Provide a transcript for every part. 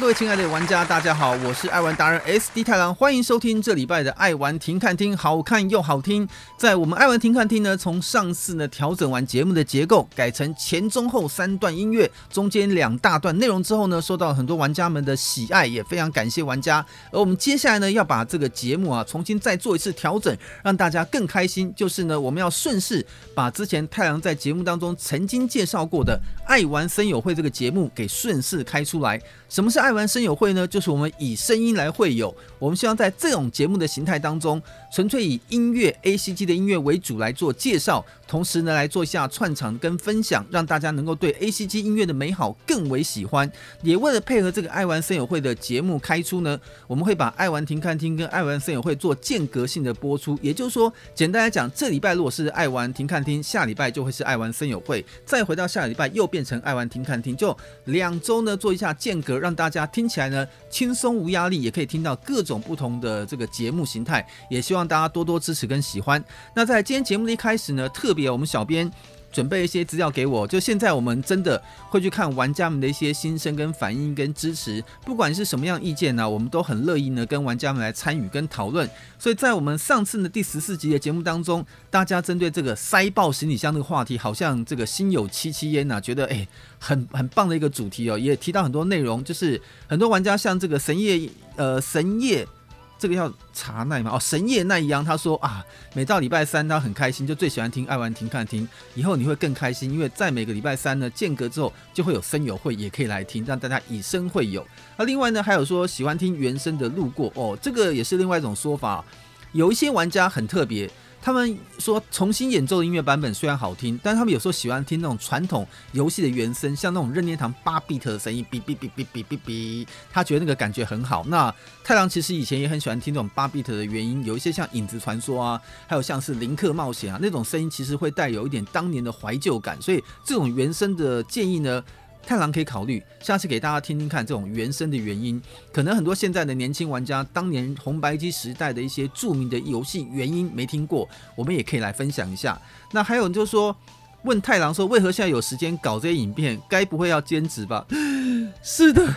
各位亲爱的玩家，大家好，我是爱玩达人 SD 太郎，欢迎收听这礼拜的爱玩停看听，好看又好听。在我们爱玩停看听呢，从上次呢调整完节目的结构，改成前中后三段音乐，中间两大段内容之后呢，受到很多玩家们的喜爱，也非常感谢玩家。而我们接下来呢，要把这个节目啊重新再做一次调整，让大家更开心。就是呢，我们要顺势把之前太郎在节目当中曾经介绍过的爱玩森友会这个节目给顺势开出来。什么是爱玩声友会呢？就是我们以声音来会友。我们希望在这种节目的形态当中，纯粹以音乐 ACG 的音乐为主来做介绍，同时呢来做一下串场跟分享，让大家能够对 ACG 音乐的美好更为喜欢。也为了配合这个爱玩森友会的节目开出呢，我们会把爱玩停看听跟爱玩森友会做间隔性的播出。也就是说，简单来讲，这礼拜如果是爱玩停看听，下礼拜就会是爱玩森友会，再回到下礼拜又变成爱玩停看听，就两周呢做一下间隔。让大家听起来呢轻松无压力，也可以听到各种不同的这个节目形态，也希望大家多多支持跟喜欢。那在今天节目的一开始呢，特别我们小编。准备一些资料给我，就现在我们真的会去看玩家们的一些心声跟反应跟支持，不管是什么样意见呢，我们都很乐意呢跟玩家们来参与跟讨论。所以在我们上次的第十四集的节目当中，大家针对这个塞爆行李箱这个话题，好像这个心有戚戚焉呐，觉得诶很很棒的一个主题哦，也提到很多内容，就是很多玩家像这个神夜呃神夜。这个要查奈吗？哦，神夜奈央他说啊，每到礼拜三他很开心，就最喜欢听爱玩听看听。以后你会更开心，因为在每个礼拜三呢间隔之后，就会有声友会也可以来听，让大家以声会友。那另外呢，还有说喜欢听原声的路过哦，这个也是另外一种说法。有一些玩家很特别。他们说，重新演奏的音乐版本虽然好听，但他们有时候喜欢听那种传统游戏的原声，像那种任天堂八 bit 的声音，哔哔哔哔哔哔哔，他觉得那个感觉很好。那太郎其实以前也很喜欢听这种八 bit 的原音，有一些像影子传说啊，还有像是林克冒险啊那种声音，其实会带有一点当年的怀旧感。所以这种原声的建议呢，太郎可以考虑，下次给大家听听看这种原声的原因。可能很多现在的年轻玩家，当年红白机时代的一些著名的游戏原因没听过，我们也可以来分享一下。那还有就是说，问太郎说，为何现在有时间搞这些影片？该不会要兼职吧？是的，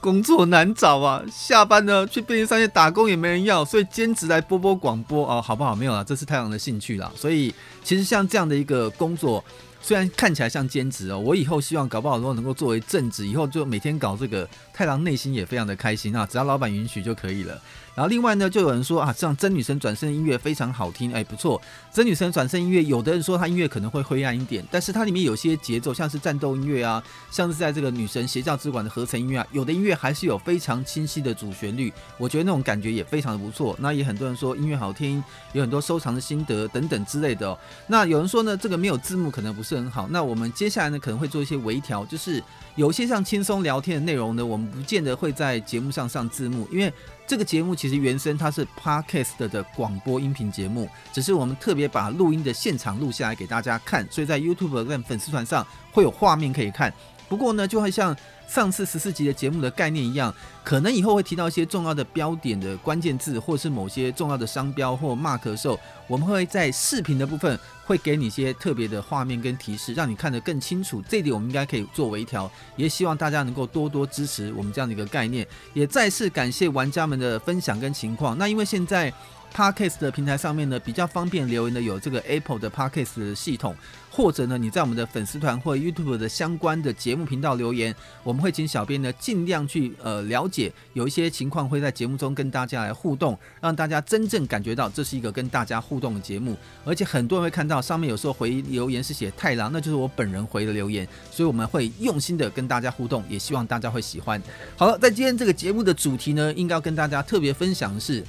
工作难找啊，下班呢去便利商店打工也没人要，所以兼职来播播广播哦，好不好？没有了，这是太郎的兴趣啦。所以其实像这样的一个工作。虽然看起来像兼职哦，我以后希望搞不好都能够作为正职，以后就每天搞这个，太郎内心也非常的开心啊，只要老板允许就可以了。然后另外呢，就有人说啊，像真女神转生音乐非常好听，哎，不错。真女神转生音乐，有的人说它音乐可能会灰暗一点，但是它里面有些节奏，像是战斗音乐啊，像是在这个女神邪教之馆的合成音乐啊，有的音乐还是有非常清晰的主旋律，我觉得那种感觉也非常的不错。那也很多人说音乐好听，有很多收藏的心得等等之类的。那有人说呢，这个没有字幕可能不是很好。那我们接下来呢，可能会做一些微调，就是有些像轻松聊天的内容呢，我们不见得会在节目上上字幕，因为。这个节目其实原声它是 Podcast 的广播音频节目，只是我们特别把录音的现场录下来给大家看，所以在 YouTube 跟粉丝团上会有画面可以看。不过呢，就会像上次十四集的节目的概念一样，可能以后会提到一些重要的标点的关键字，或是某些重要的商标或 mark 的时候，我们会在视频的部分会给你一些特别的画面跟提示，让你看得更清楚。这一点我们应该可以做微调，也希望大家能够多多支持我们这样的一个概念。也再次感谢玩家们的分享跟情况。那因为现在。Podcast 的平台上面呢，比较方便留言的有这个 Apple 的 Podcast 的系统，或者呢，你在我们的粉丝团或 YouTube 的相关的节目频道留言，我们会请小编呢尽量去呃了解，有一些情况会在节目中跟大家来互动，让大家真正感觉到这是一个跟大家互动的节目。而且很多人会看到上面有时候回留言是写太郎，那就是我本人回的留言，所以我们会用心的跟大家互动，也希望大家会喜欢。好了，在今天这个节目的主题呢，应该要跟大家特别分享的是。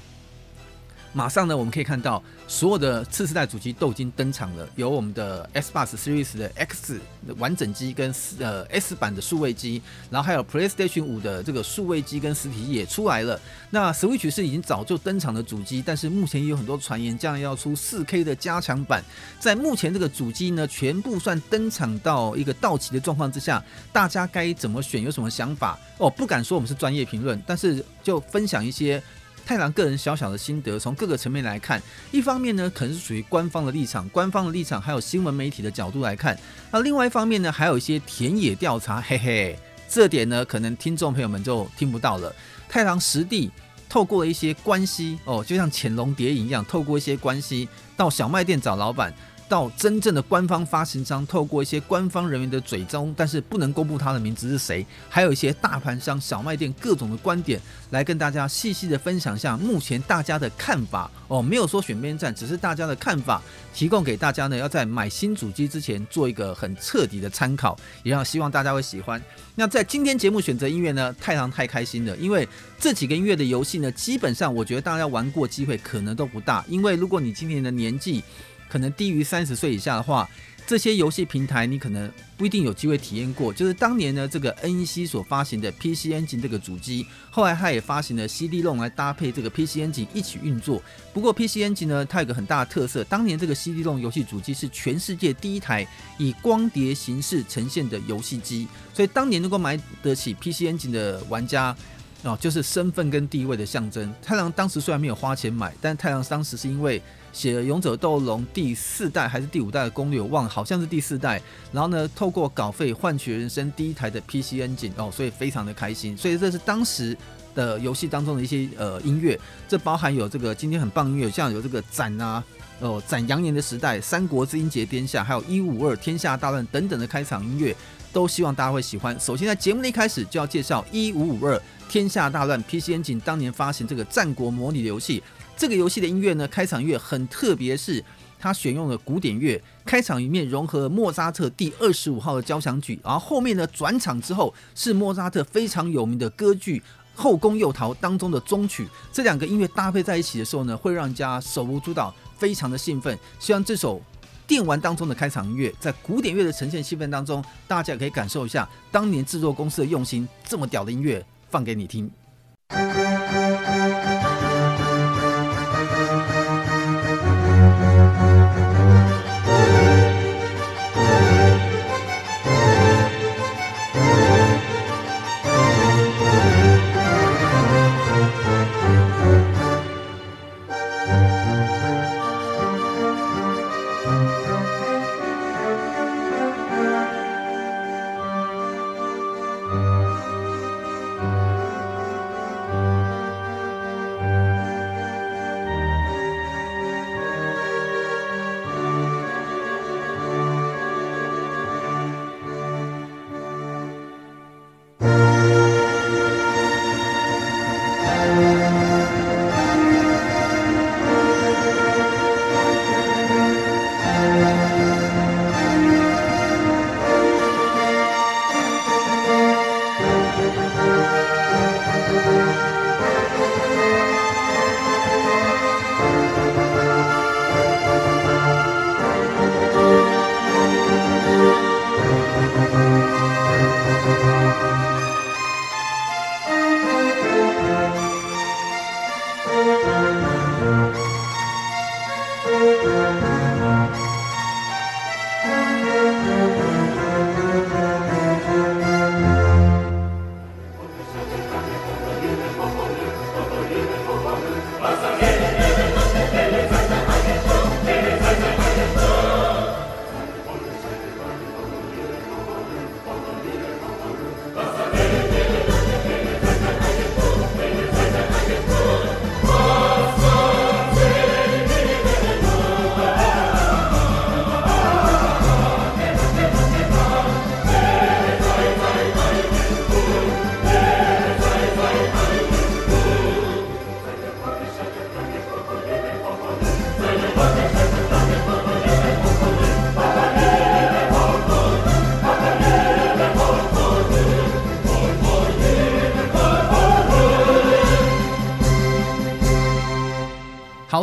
马上呢，我们可以看到所有的次世代主机都已经登场了，有我们的 Xbox Series 的 X 完整机跟呃 S 版的数位机，然后还有 PlayStation 五的这个数位机跟实体机也出来了。那 Switch 是已经早就登场的主机，但是目前也有很多传言将来要出 4K 的加强版。在目前这个主机呢，全部算登场到一个到期的状况之下，大家该怎么选？有什么想法？哦，不敢说我们是专业评论，但是就分享一些。太郎个人小小的心得，从各个层面来看，一方面呢，可能是属于官方的立场，官方的立场还有新闻媒体的角度来看；那另外一方面呢，还有一些田野调查，嘿嘿，这点呢，可能听众朋友们就听不到了。太郎实地透过了一些关系哦，就像潜龙谍影一样，透过一些关系到小卖店找老板。到真正的官方发行商，透过一些官方人员的嘴中，但是不能公布他的名字是谁，还有一些大盘商、小卖店各种的观点，来跟大家细细的分享一下目前大家的看法哦，没有说选边站，只是大家的看法，提供给大家呢，要在买新主机之前做一个很彻底的参考，也让希望大家会喜欢。那在今天节目选择音乐呢，太郎太开心了，因为这几个音乐的游戏呢，基本上我觉得大家玩过机会可能都不大，因为如果你今年的年纪。可能低于三十岁以下的话，这些游戏平台你可能不一定有机会体验过。就是当年呢，这个 NEC 所发行的 PC Engine 这个主机，后来它也发行了 CD-ROM 来搭配这个 PC Engine 一起运作。不过 PC Engine 呢，它有个很大的特色，当年这个 CD-ROM 游戏主机是全世界第一台以光碟形式呈现的游戏机，所以当年能够买得起 PC Engine 的玩家。哦，就是身份跟地位的象征。太郎当时虽然没有花钱买，但太郎当时是因为写了《勇者斗龙》第四代还是第五代的攻略，我忘了，好像是第四代。然后呢，透过稿费换取人生第一台的 PC N 景哦，所以非常的开心。所以这是当时的游戏当中的一些呃音乐，这包含有这个今天很棒音乐，像有这个斩啊哦斩阳炎的时代、三国之英杰天下，还有一五二天下大乱等等的开场音乐。都希望大家会喜欢。首先，在节目的一开始就要介绍《一五五二天下大乱》PCN 景当年发行这个战国模拟的游戏。这个游戏的音乐呢，开场乐很特别，是它选用了古典乐，开场一面融合了莫扎特第二十五号的交响曲，然后面呢转场之后是莫扎特非常有名的歌剧《后宫诱逃》当中的终曲。这两个音乐搭配在一起的时候呢，会让人家手舞足蹈，非常的兴奋。希望这首。电玩当中的开场音乐，在古典乐的呈现气氛当中，大家可以感受一下当年制作公司的用心。这么屌的音乐，放给你听。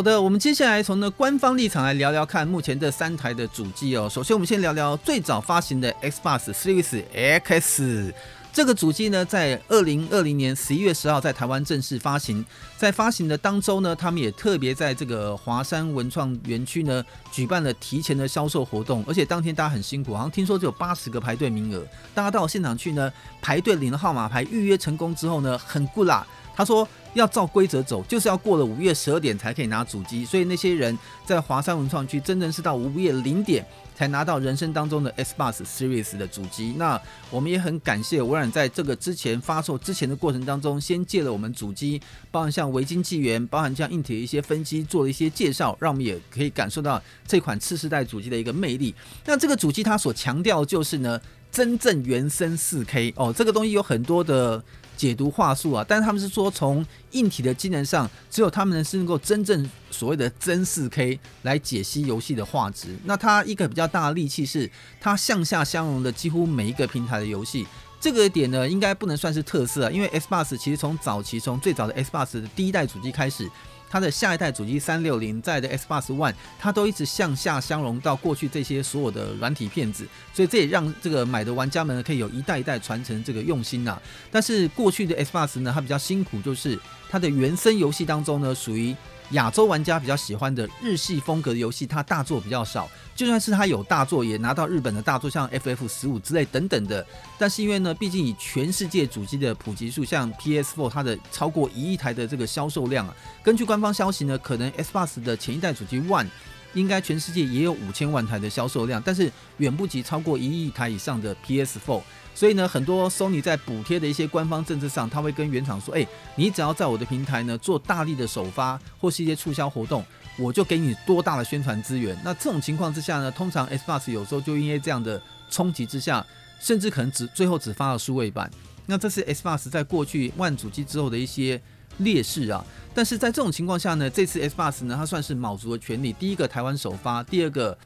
的，我们接下来从呢官方立场来聊聊看目前这三台的主机哦。首先，我们先聊聊最早发行的 Xbox Series X 这个主机呢，在二零二零年十一月十号在台湾正式发行。在发行的当周呢，他们也特别在这个华山文创园区呢举办了提前的销售活动，而且当天大家很辛苦，好像听说只有八十个排队名额。大家到现场去呢排队领了号码牌，预约成功之后呢，很 good 啦。他说。要照规则走，就是要过了午夜十二点才可以拿主机。所以那些人在华山文创区，真正是到午夜零点才拿到人生当中的 Xbox Series 的主机。那我们也很感谢微软在这个之前发售之前的过程当中，先借了我们主机，包含像维京纪元，包含像硬体的一些分析，做了一些介绍，让我们也可以感受到这款次世代主机的一个魅力。那这个主机它所强调就是呢，真正原生 4K 哦，这个东西有很多的。解读话术啊，但是他们是说，从硬体的机能上，只有他们能是能够真正所谓的真 4K 来解析游戏的画质。那它一个比较大的利器是，它向下相容的几乎每一个平台的游戏。这个点呢，应该不能算是特色啊，因为 Xbox 其实从早期从最早的 Xbox 的第一代主机开始。它的下一代主机三六零在的 Xbox One，它都一直向下相容到过去这些所有的软体片子，所以这也让这个买的玩家们可以有一代一代传承这个用心呐、啊。但是过去的 Xbox 呢，它比较辛苦，就是它的原生游戏当中呢，属于。亚洲玩家比较喜欢的日系风格的游戏，它大作比较少。就算是它有大作，也拿到日本的大作，像 FF 十五之类等等的。但是因为呢，毕竟以全世界主机的普及数，像 PS4 它的超过一亿台的这个销售量啊，根据官方消息呢，可能 Xbox 的前一代主机 One 应该全世界也有五千万台的销售量，但是远不及超过一亿台以上的 PS4。所以呢，很多 Sony 在补贴的一些官方政策上，他会跟原厂说：“哎，你只要在我的平台呢做大力的首发或是一些促销活动，我就给你多大的宣传资源。”那这种情况之下呢，通常 Xbox 有时候就因为这样的冲击之下，甚至可能只最后只发了数位版。那这是 Xbox 在过去万主机之后的一些劣势啊。但是在这种情况下呢，这次 Xbox 呢，它算是卯足了全力。第一个台湾首发，第二个，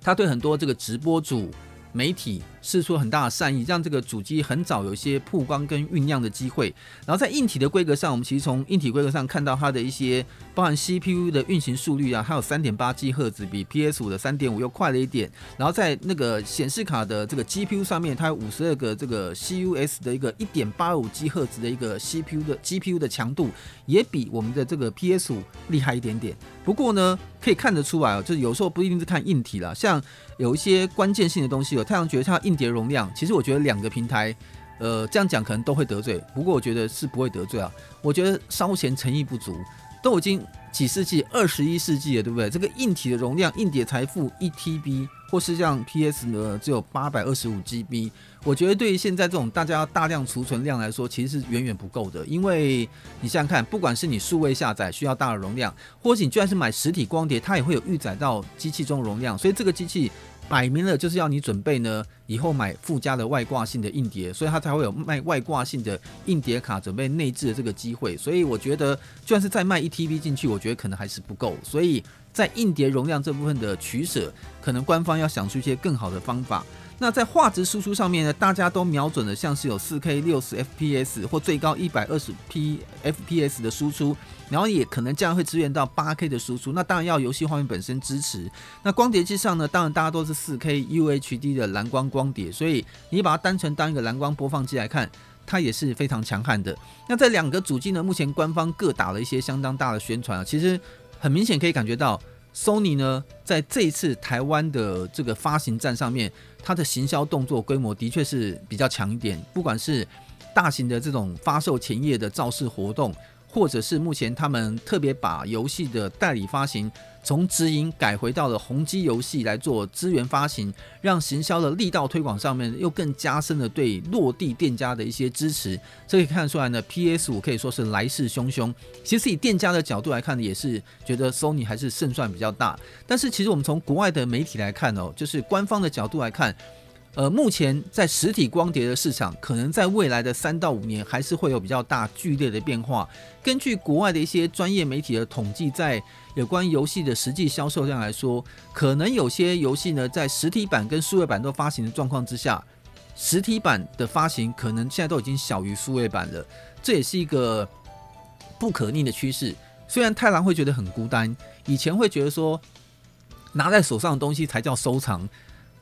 它对很多这个直播主。媒体释出很大的善意，让这个主机很早有一些曝光跟酝酿的机会。然后在硬体的规格上，我们其实从硬体规格上看到它的一些，包含 CPU 的运行速率啊，还有三点八 G 赫兹，比 PS 五的三点五又快了一点。然后在那个显示卡的这个 GPU 上面，它有五十二个这个 CUS 的一个一点八五 G 赫兹的一个 CPU 的 GPU 的强度，也比我们的这个 PS 五厉害一点点。不过呢，可以看得出来哦，就是有时候不一定是看硬体啦，像有一些关键性的东西哦，太阳觉得它硬碟容量，其实我觉得两个平台，呃，这样讲可能都会得罪，不过我觉得是不会得罪啊。我觉得稍嫌诚意不足，都已经几世纪，二十一世纪了，对不对？这个硬体的容量，硬碟才负一 TB。或是像 PS 呢，只有八百二十五 GB，我觉得对于现在这种大家大量储存量来说，其实是远远不够的。因为你想想看，不管是你数位下载需要大的容量，或者你就算是买实体光碟，它也会有预载到机器中容量。所以这个机器摆明了就是要你准备呢，以后买附加的外挂性的硬碟，所以它才会有卖外挂性的硬碟卡准备内置的这个机会。所以我觉得，就算是再卖一 TB 进去，我觉得可能还是不够。所以。在硬碟容量这部分的取舍，可能官方要想出一些更好的方法。那在画质输出上面呢，大家都瞄准了像是有 4K 60 FPS 或最高 120P FPS 的输出，然后也可能这样会支援到 8K 的输出。那当然要游戏画面本身支持。那光碟机上呢，当然大家都是 4K UHD 的蓝光光碟，所以你把它单纯当一个蓝光播放机来看，它也是非常强悍的。那这两个主机呢，目前官方各打了一些相当大的宣传啊，其实。很明显可以感觉到，Sony 呢，在这一次台湾的这个发行站上面，它的行销动作规模的确是比较强一点，不管是大型的这种发售前夜的造势活动。或者是目前他们特别把游戏的代理发行从直营改回到了宏基游戏来做资源发行，让行销的力道推广上面又更加深了对落地店家的一些支持。这可以看出来呢，PS 五可以说是来势汹汹。其实以店家的角度来看呢，也是觉得 Sony 还是胜算比较大。但是其实我们从国外的媒体来看哦，就是官方的角度来看。呃，目前在实体光碟的市场，可能在未来的三到五年还是会有比较大剧烈的变化。根据国外的一些专业媒体的统计，在有关游戏的实际销售量来说，可能有些游戏呢，在实体版跟数位版都发行的状况之下，实体版的发行可能现在都已经小于数位版了。这也是一个不可逆的趋势。虽然太郎会觉得很孤单，以前会觉得说拿在手上的东西才叫收藏，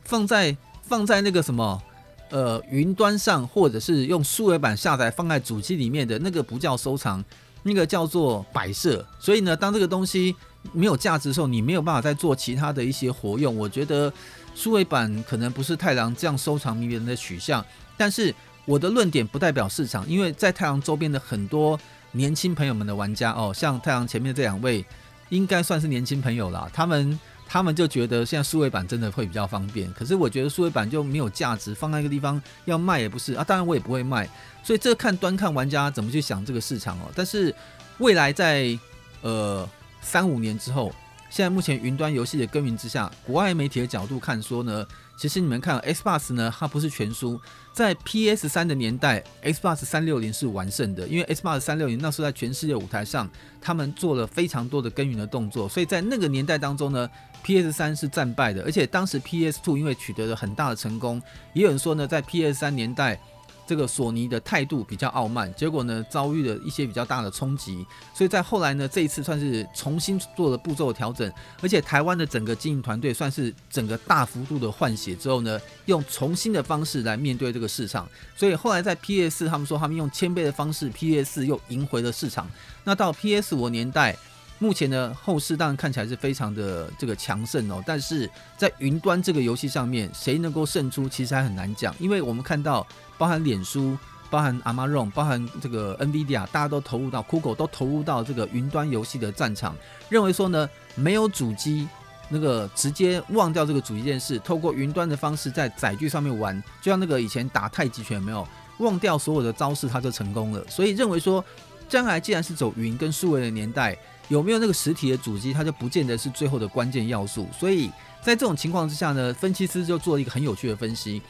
放在。放在那个什么，呃，云端上，或者是用数位版下载放在主机里面的那个不叫收藏，那个叫做摆设。所以呢，当这个东西没有价值的时候，你没有办法再做其他的一些活用。我觉得数位版可能不是太郎这样收藏迷人的取向。但是我的论点不代表市场，因为在太郎周边的很多年轻朋友们的玩家哦，像太阳前面这两位，应该算是年轻朋友啦。他们他们就觉得现在数位版真的会比较方便，可是我觉得数位版就没有价值，放在一个地方要卖也不是啊。当然我也不会卖，所以这看端看玩家怎么去想这个市场哦。但是未来在呃三五年之后。现在目前云端游戏的耕耘之下，国外媒体的角度看说呢，其实你们看 Xbox 呢，它不是全输。在 PS 三的年代，Xbox 三六零是完胜的，因为 Xbox 三六零那时候在全世界舞台上，他们做了非常多的耕耘的动作，所以在那个年代当中呢，PS 三是战败的。而且当时 PS two 因为取得了很大的成功，也有人说呢，在 PS 三年代。这个索尼的态度比较傲慢，结果呢遭遇了一些比较大的冲击，所以在后来呢这一次算是重新做了步骤调整，而且台湾的整个经营团队算是整个大幅度的换血之后呢，用重新的方式来面对这个市场，所以后来在 PS 四他们说他们用千倍的方式，PS 四又赢回了市场。那到 PS 五年代，目前呢后市当然看起来是非常的这个强盛哦，但是在云端这个游戏上面，谁能够胜出其实还很难讲，因为我们看到。包含脸书、包含 Amazon、包含这个 NVIDIA，大家都投入到 Google 都投入到这个云端游戏的战场，认为说呢，没有主机，那个直接忘掉这个主机这件事，透过云端的方式在载具上面玩，就像那个以前打太极拳没有忘掉所有的招式，他就成功了。所以认为说，将来既然是走云跟数位的年代，有没有那个实体的主机，它就不见得是最后的关键要素。所以在这种情况之下呢，分析师就做了一个很有趣的分析。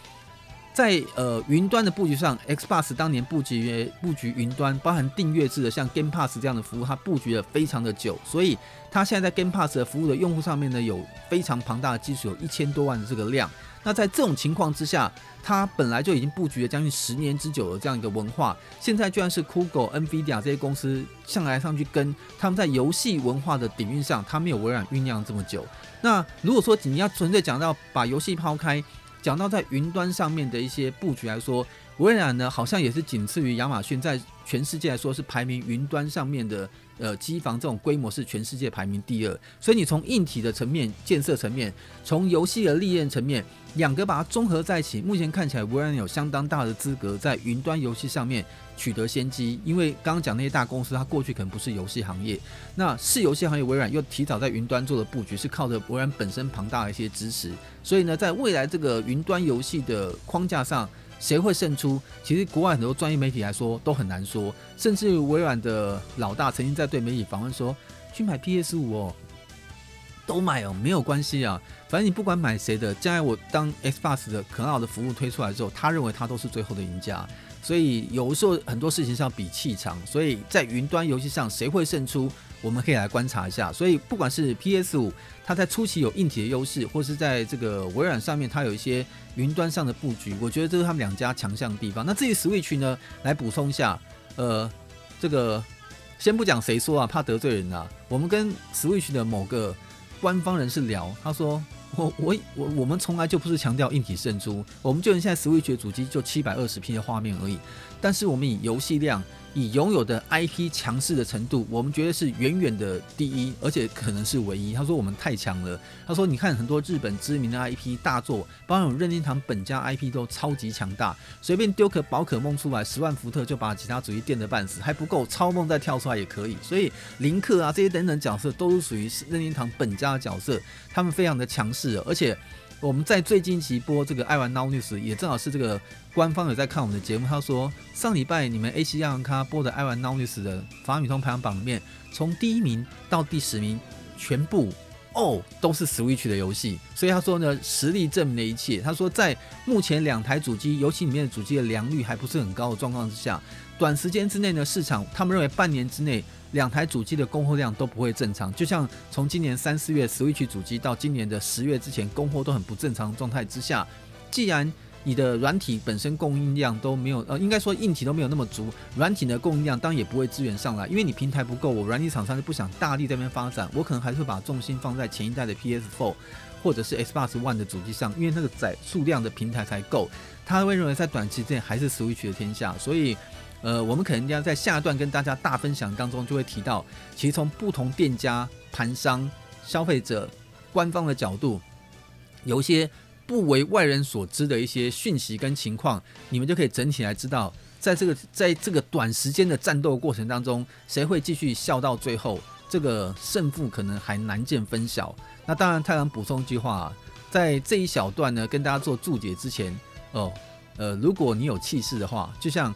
在呃云端的布局上，Xbox 当年布局布局云端，包含订阅制的像 Game Pass 这样的服务，它布局了非常的久，所以它现在在 Game Pass 的服务的用户上面呢，有非常庞大的基础，有一千多万的这个量。那在这种情况之下，它本来就已经布局了将近十年之久的这样一个文化，现在居然是 Google、NVIDIA 这些公司上来上去跟他们在游戏文化的底蕴上，它没有微软酝酿这么久。那如果说你要纯粹讲到把游戏抛开，讲到在云端上面的一些布局来说，微软呢好像也是仅次于亚马逊，在全世界来说是排名云端上面的，呃，机房这种规模是全世界排名第二。所以你从硬体的层面、建设层面，从游戏的历练层面，两个把它综合在一起，目前看起来微软有相当大的资格在云端游戏上面取得先机。因为刚刚讲那些大公司，它过去可能不是游戏行业，那是游戏行业，微软又提早在云端做的布局，是靠着微软本身庞大的一些支持。所以呢，在未来这个云端游戏的框架上，谁会胜出？其实国外很多专业媒体来说都很难说。甚至微软的老大曾经在对媒体访问说：“去买 PS 五哦，都买哦，没有关系啊，反正你不管买谁的，将来我当 Xbox 的很好的服务推出来之后，他认为他都是最后的赢家。所以有时候很多事情是要比气场。所以在云端游戏上，谁会胜出？”我们可以来观察一下，所以不管是 PS 五，它在初期有硬体的优势，或是在这个微软上面，它有一些云端上的布局，我觉得这是他们两家强项的地方。那至于 Switch 呢，来补充一下，呃，这个先不讲谁说啊，怕得罪人啊。我们跟 Switch 的某个官方人士聊，他说我我我我们从来就不是强调硬体胜出，我们就现在 Switch 的主机就七百二十 P 的画面而已，但是我们以游戏量。以拥有的 IP 强势的程度，我们觉得是远远的第一，而且可能是唯一。他说我们太强了。他说你看很多日本知名的 IP 大作，包括任天堂本家 IP 都超级强大，随便丢个宝可梦出来，十万伏特就把其他主机电得半死，还不够，超梦再跳出来也可以。所以林克啊这些等等角色都是属于任天堂本家的角色，他们非常的强势，而且。我们在最近期播这个爱玩 Now News，也正好是这个官方有在看我们的节目。他说上礼拜你们 AC 亚文咖播的爱玩 Now News 的法语通排行榜里面，从第一名到第十名，全部哦都是 Switch 的游戏。所以他说呢，实力证明了一切。他说在目前两台主机游戏里面的主机的良率还不是很高的状况之下，短时间之内呢，市场他们认为半年之内。两台主机的供货量都不会正常，就像从今年三四月 Switch 主机到今年的十月之前，供货都很不正常状态之下，既然你的软体本身供应量都没有，呃，应该说硬体都没有那么足，软体的供应量当然也不会支援上来，因为你平台不够，我软体厂商就不想大力在那边发展，我可能还是会把重心放在前一代的 PS4 或者是 Xbox One 的主机上，因为那个载数量的平台才够，他会认为在短期之内还是 Switch 的天下，所以。呃，我们可能要在下一段跟大家大分享当中，就会提到，其实从不同店家、盘商、消费者、官方的角度，有一些不为外人所知的一些讯息跟情况，你们就可以整体来知道，在这个在这个短时间的战斗过程当中，谁会继续笑到最后？这个胜负可能还难见分晓。那当然，太郎补充一句话啊，在这一小段呢，跟大家做注解之前，哦，呃，如果你有气势的话，就像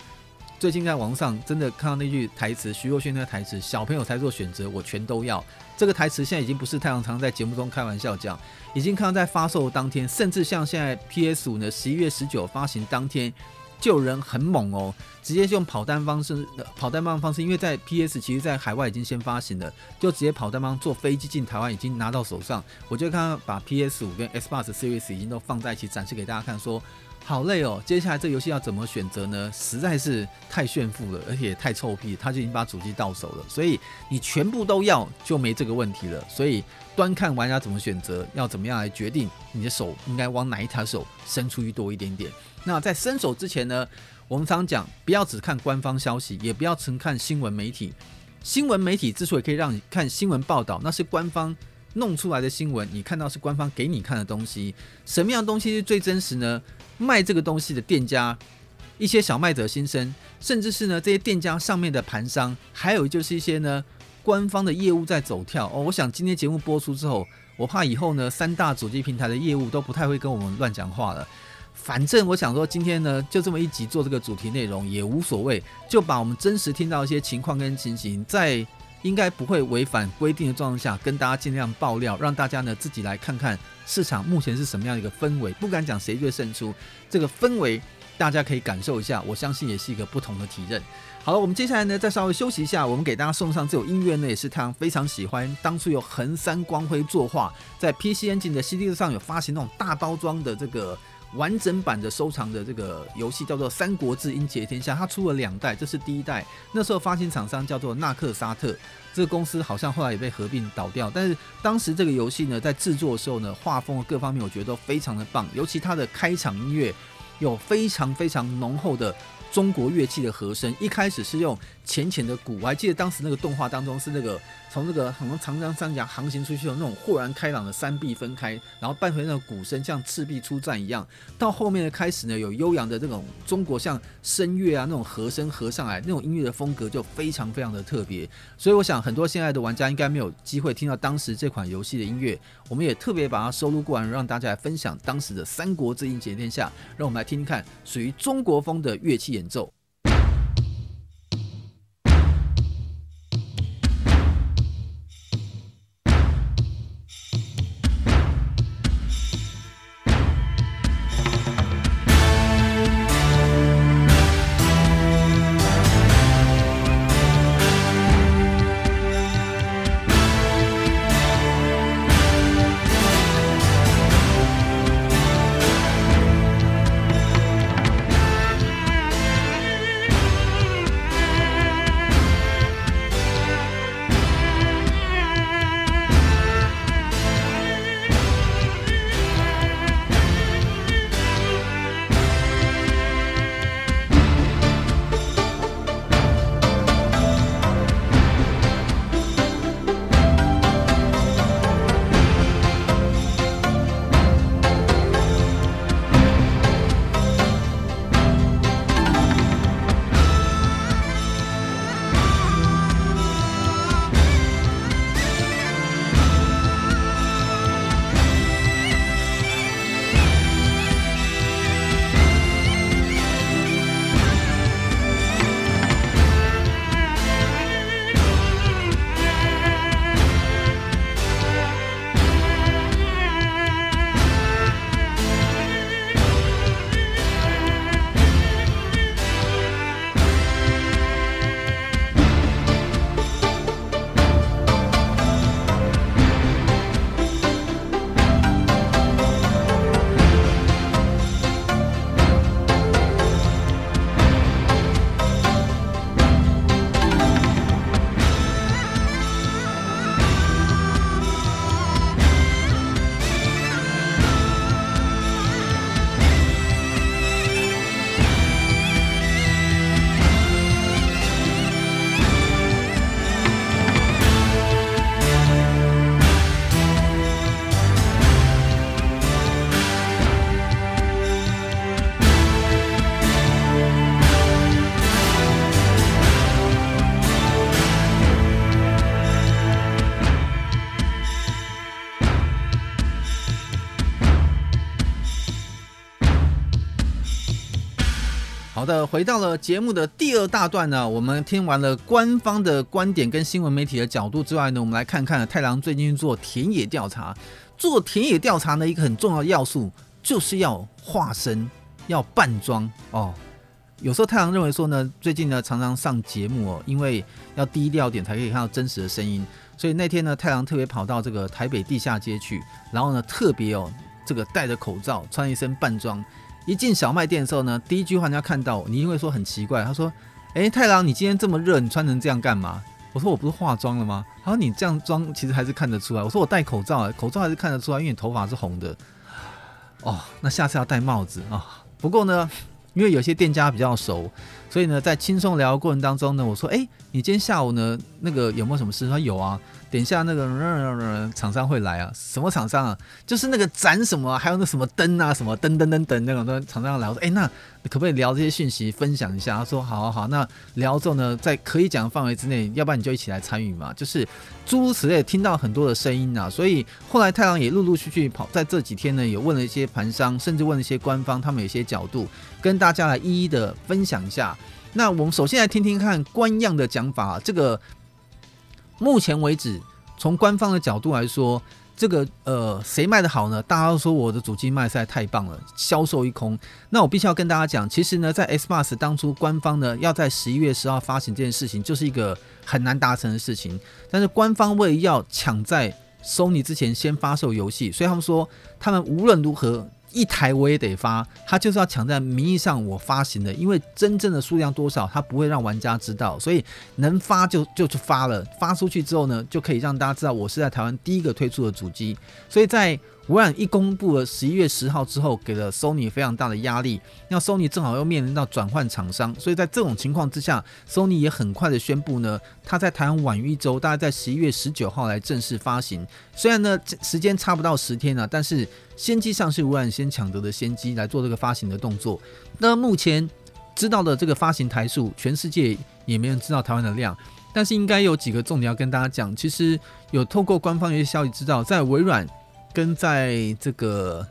最近在网上真的看到那句台词，徐若瑄那个台词，小朋友才做选择，我全都要。这个台词现在已经不是太阳常在节目中开玩笑讲，已经看到在发售当天，甚至像现在 PS 五呢，十一月十九发行当天。就有人很猛哦，直接用跑单方式，跑单方方式，因为在 PS 其实在海外已经先发行了，就直接跑单方坐飞机进台湾，已经拿到手上。我就看到把 PS 五跟 Xbox Series 已经都放在一起展示给大家看，说好累哦，接下来这游戏要怎么选择呢？实在是太炫富了，而且太臭屁，他就已经把主机到手了，所以你全部都要就没这个问题了。所以端看玩家怎么选择，要怎么样来决定你的手应该往哪一条手伸出去多一点点。那在伸手之前呢，我们常讲不要只看官方消息，也不要只看新闻媒体。新闻媒体之所以可以让你看新闻报道，那是官方弄出来的新闻，你看到是官方给你看的东西。什么样东西是最真实呢？卖这个东西的店家，一些小卖者心声，甚至是呢这些店家上面的盘商，还有就是一些呢官方的业务在走跳哦。我想今天节目播出之后，我怕以后呢三大主机平台的业务都不太会跟我们乱讲话了。反正我想说，今天呢，就这么一集做这个主题内容也无所谓，就把我们真实听到一些情况跟情形，在应该不会违反规定的状况下，跟大家尽量爆料，让大家呢自己来看看市场目前是什么样的一个氛围。不敢讲谁最胜出，这个氛围大家可以感受一下，我相信也是一个不同的体验。好了，我们接下来呢再稍微休息一下，我们给大家送上这首音乐呢，也是太阳非常喜欢。当初有横山光辉作画，在 PC Engine 的 CD 上有发行那种大包装的这个。完整版的收藏的这个游戏叫做《三国志英杰天下》，它出了两代，这是第一代。那时候发行厂商叫做纳克沙特，这个公司好像后来也被合并倒掉。但是当时这个游戏呢，在制作的时候呢，画风各方面我觉得都非常的棒，尤其它的开场音乐有非常非常浓厚的。中国乐器的和声，一开始是用浅浅的鼓，我还记得当时那个动画当中是那个从那个很多长江三峡航行出去的那种豁然开朗的山壁分开，然后伴随那个鼓声像赤壁出战一样。到后面的开始呢，有悠扬的这种中国像声乐啊那种和声合上来，那种音乐的风格就非常非常的特别。所以我想很多现在的玩家应该没有机会听到当时这款游戏的音乐，我们也特别把它收录过来，让大家来分享当时的《三国志英杰天下》，让我们来听听看属于中国风的乐器演奏。的，回到了节目的第二大段呢，我们听完了官方的观点跟新闻媒体的角度之外呢，我们来看看太郎最近做田野调查。做田野调查呢，一个很重要的要素就是要化身，要扮装哦。有时候太郎认为说呢，最近呢常常上节目哦，因为要低调点才可以看到真实的声音，所以那天呢太郎特别跑到这个台北地下街去，然后呢特别哦这个戴着口罩，穿一身扮装。一进小卖店的时候呢，第一句话人家看到你，因为说很奇怪，他说：“哎，太郎，你今天这么热，你穿成这样干嘛？”我说：“我不是化妆了吗？”他说：“你这样妆其实还是看得出来。”我说：“我戴口罩，口罩还是看得出来，因为你头发是红的。”哦，那下次要戴帽子啊，不过呢，因为有些店家比较熟，所以呢，在轻松聊的过程当中呢，我说：“哎，你今天下午呢，那个有没有什么事？”他说：“有啊。”等一下，那个厂商会来啊？什么厂商啊？就是那个展什么，还有那什么灯啊，什么灯灯灯灯那种的厂商来。我说，哎，那可不可以聊这些讯息，分享一下？他说，好好好。那聊之后呢，在可以讲的范围之内，要不然你就一起来参与嘛。就是诸如此类，听到很多的声音啊。所以后来太郎也陆陆续续跑，在这几天呢，也问了一些盘商，甚至问了一些官方，他们有些角度，跟大家来一一的分享一下。那我们首先来听听看官样的讲法，这个。目前为止，从官方的角度来说，这个呃，谁卖的好呢？大家都说我的主机卖实在太棒了，销售一空。那我必须要跟大家讲，其实呢，在 Xbox 当初官方呢要在十一月十号发行这件事情，就是一个很难达成的事情。但是官方为要抢在 Sony 之前先发售游戏，所以他们说他们无论如何。一台我也得发，他就是要抢在名义上我发行的，因为真正的数量多少，他不会让玩家知道，所以能发就就去发了。发出去之后呢，就可以让大家知道我是在台湾第一个推出的主机，所以在。微软一公布了十一月十号之后，给了 Sony 非常大的压力。那 Sony 正好又面临到转换厂商，所以在这种情况之下，Sony 也很快的宣布呢，它在台湾晚于一周，大概在十一月十九号来正式发行。虽然呢时间差不到十天了，但是先机上是微软先抢得的先机来做这个发行的动作。那目前知道的这个发行台数，全世界也没人知道台湾的量，但是应该有几个重点要跟大家讲。其实有透过官方一些消息知道，在微软。跟在这个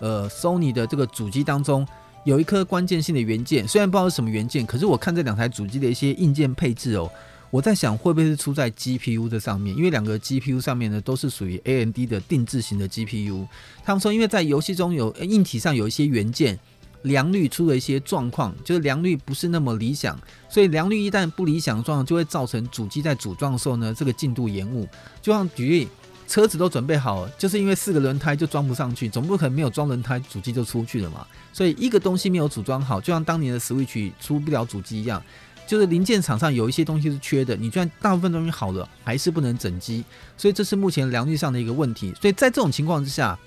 呃 Sony 的这个主机当中，有一颗关键性的元件，虽然不知道是什么元件，可是我看这两台主机的一些硬件配置哦，我在想会不会是出在 GPU 的上面，因为两个 GPU 上面呢都是属于 AMD 的定制型的 GPU。他们说，因为在游戏中有硬体上有一些元件良率出了一些状况，就是良率不是那么理想，所以良率一旦不理想状，就会造成主机在组装的时候呢，这个进度延误。就像举例。车子都准备好了，就是因为四个轮胎就装不上去，总不可能没有装轮胎，主机就出去了嘛。所以一个东西没有组装好，就像当年的 Switch 出不了主机一样，就是零件厂上有一些东西是缺的，你就算大部分东西好了，还是不能整机。所以这是目前良率上的一个问题。所以在这种情况之下，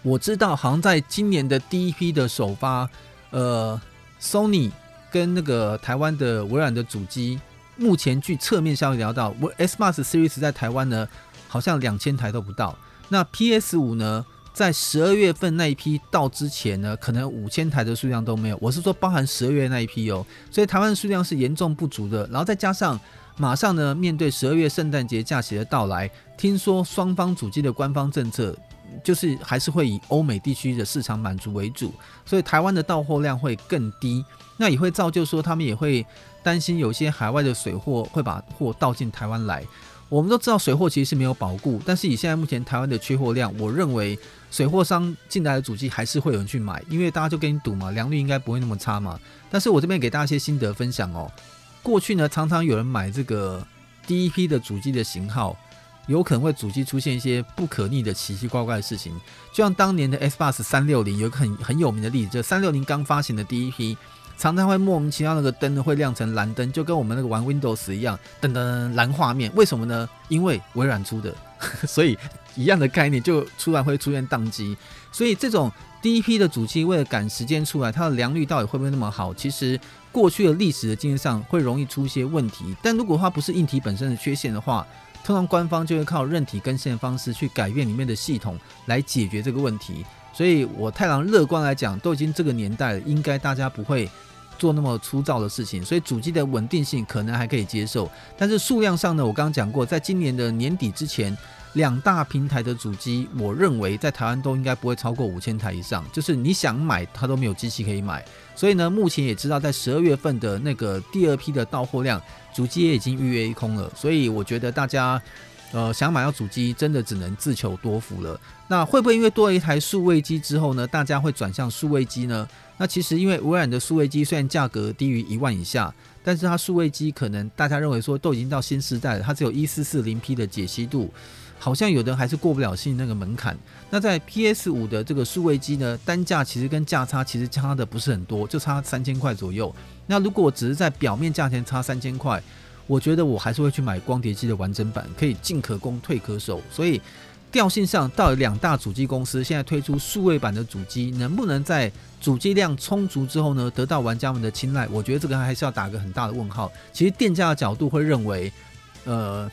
我知道好像在今年的第一批的首发，呃，Sony 跟那个台湾的微软的主机，目前据侧面消息聊到我 SMAX Series 在台湾呢。好像两千台都不到。那 PS 五呢，在十二月份那一批到之前呢，可能五千台的数量都没有。我是说，包含十二月那一批哦。所以台湾数量是严重不足的。然后再加上马上呢，面对十二月圣诞节假期的到来，听说双方主机的官方政策就是还是会以欧美地区的市场满足为主，所以台湾的到货量会更低。那也会造就说，他们也会担心有些海外的水货会把货倒进台湾来。我们都知道水货其实是没有保固，但是以现在目前台湾的缺货量，我认为水货商进来的主机还是会有人去买，因为大家就跟你赌嘛，良率应该不会那么差嘛。但是我这边给大家一些心得分享哦。过去呢，常常有人买这个第一批的主机的型号，有可能会主机出现一些不可逆的奇奇怪怪的事情，就像当年的 Xbox 三六零有一个很很有名的例子，就三六零刚发行的第一批。常常会莫名其妙那个灯呢会亮成蓝灯，就跟我们那个玩 Windows 一样，噔噔蓝画面。为什么呢？因为微软出的，所以一样的概念就突然会出现宕机。所以这种第一批的主机为了赶时间出来，它的良率到底会不会那么好？其实过去的历史的经验上会容易出一些问题。但如果它不是硬体本身的缺陷的话，通常官方就会靠韧体更新的方式去改变里面的系统来解决这个问题。所以我太郎乐观来讲，都已经这个年代了，应该大家不会。做那么粗糙的事情，所以主机的稳定性可能还可以接受。但是数量上呢，我刚刚讲过，在今年的年底之前，两大平台的主机，我认为在台湾都应该不会超过五千台以上。就是你想买，它都没有机器可以买。所以呢，目前也知道在十二月份的那个第二批的到货量，主机也已经预约一空了。所以我觉得大家。呃，想买到主机，真的只能自求多福了。那会不会因为多了一台数位机之后呢，大家会转向数位机呢？那其实因为微软的数位机虽然价格低于一万以下，但是它数位机可能大家认为说都已经到新时代了，它只有一四四零 P 的解析度，好像有的还是过不了新那个门槛。那在 PS 五的这个数位机呢，单价其实跟价差其实差的不是很多，就差三千块左右。那如果只是在表面价钱差三千块。我觉得我还是会去买光碟机的完整版，可以进可攻退可守。所以调性上，到底两大主机公司现在推出数位版的主机，能不能在主机量充足之后呢，得到玩家们的青睐？我觉得这个还是要打个很大的问号。其实店家的角度会认为，呃，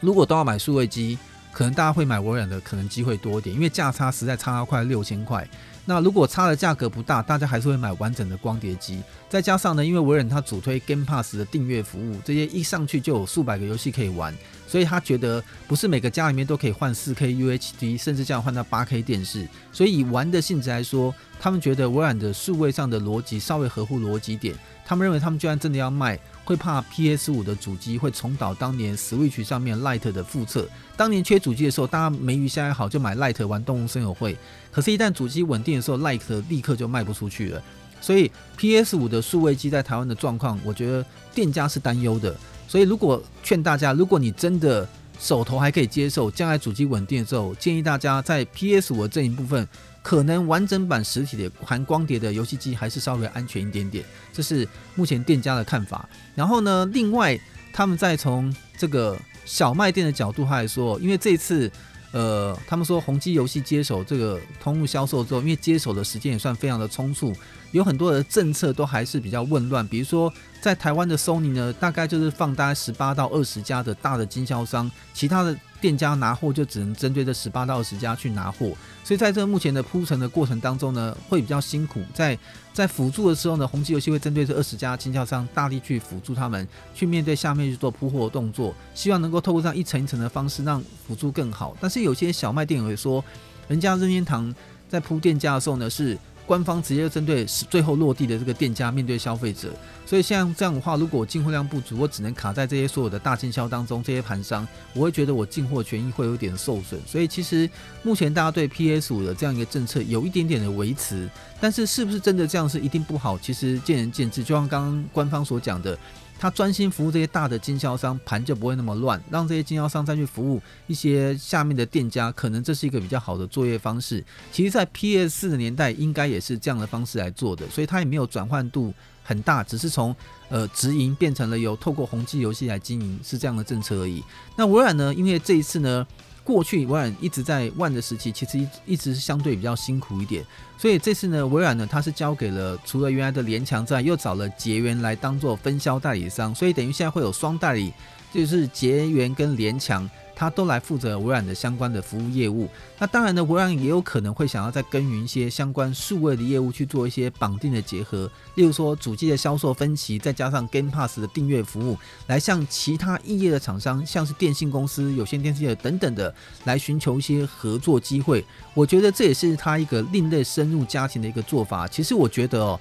如果都要买数位机，可能大家会买微软的，可能机会多一点，因为价差实在差快六千块。那如果差的价格不大，大家还是会买完整的光碟机。再加上呢，因为微软它主推 Game Pass 的订阅服务，这些一上去就有数百个游戏可以玩，所以他觉得不是每个家里面都可以换 4K UHD，甚至这样换到 8K 电视。所以以玩的性质来说，他们觉得微软的数位上的逻辑稍微合乎逻辑点。他们认为他们就算真的要卖。会怕 PS 五的主机会重蹈当年 Switch 上面 Lite 的覆辙。当年缺主机的时候，大家没鱼虾好就买 Lite 玩动物森友会。可是，一旦主机稳定的时候，Lite 立刻就卖不出去了。所以，PS 五的数位机在台湾的状况，我觉得店家是担忧的。所以，如果劝大家，如果你真的手头还可以接受，将来主机稳定的时候，建议大家在 PS 五的这一部分。可能完整版实体的含光碟的游戏机还是稍微安全一点点，这是目前店家的看法。然后呢，另外他们再从这个小卖店的角度来说，因为这次呃，他们说宏基游戏接手这个通路销售之后，因为接手的时间也算非常的匆促，有很多的政策都还是比较混乱。比如说在台湾的 Sony 呢，大概就是放大概十八到二十家的大的经销商，其他的。店家拿货就只能针对这十八到二十家去拿货，所以在这目前的铺陈的过程当中呢，会比较辛苦。在在辅助的时候呢，宏碁游戏会针对这二十家经销商大力去辅助他们，去面对下面去做铺货的动作，希望能够透过这样一层一层的方式让辅助更好。但是有些小卖店也会说，人家任天堂在铺店家的时候呢是。官方直接针对最后落地的这个店家面对消费者，所以像这样的话，如果进货量不足，我只能卡在这些所有的大经销当中，这些盘商，我会觉得我进货权益会有点受损。所以其实目前大家对 PS 五的这样一个政策有一点点的维持，但是是不是真的这样是一定不好？其实见仁见智。就像刚刚官方所讲的。他专心服务这些大的经销商，盘就不会那么乱，让这些经销商再去服务一些下面的店家，可能这是一个比较好的作业方式。其实，在 PS 四的年代，应该也是这样的方式来做的，所以它也没有转换度很大，只是从呃直营变成了由透过宏碁游戏来经营，是这样的政策而已。那微软呢？因为这一次呢。过去微软一直在万的时期，其实一一直是相对比较辛苦一点，所以这次呢，微软呢，它是交给了除了原来的联强之外，又找了捷源来当做分销代理商，所以等于现在会有双代理，就是捷源跟联强。他都来负责微软的相关的服务业务。那当然呢，微软也有可能会想要再耕耘一些相关数位的业务，去做一些绑定的结合。例如说，主机的销售分期，再加上 Game Pass 的订阅服务，来向其他异业的厂商，像是电信公司、有线电视业等等的，来寻求一些合作机会。我觉得这也是他一个另类深入家庭的一个做法。其实我觉得哦，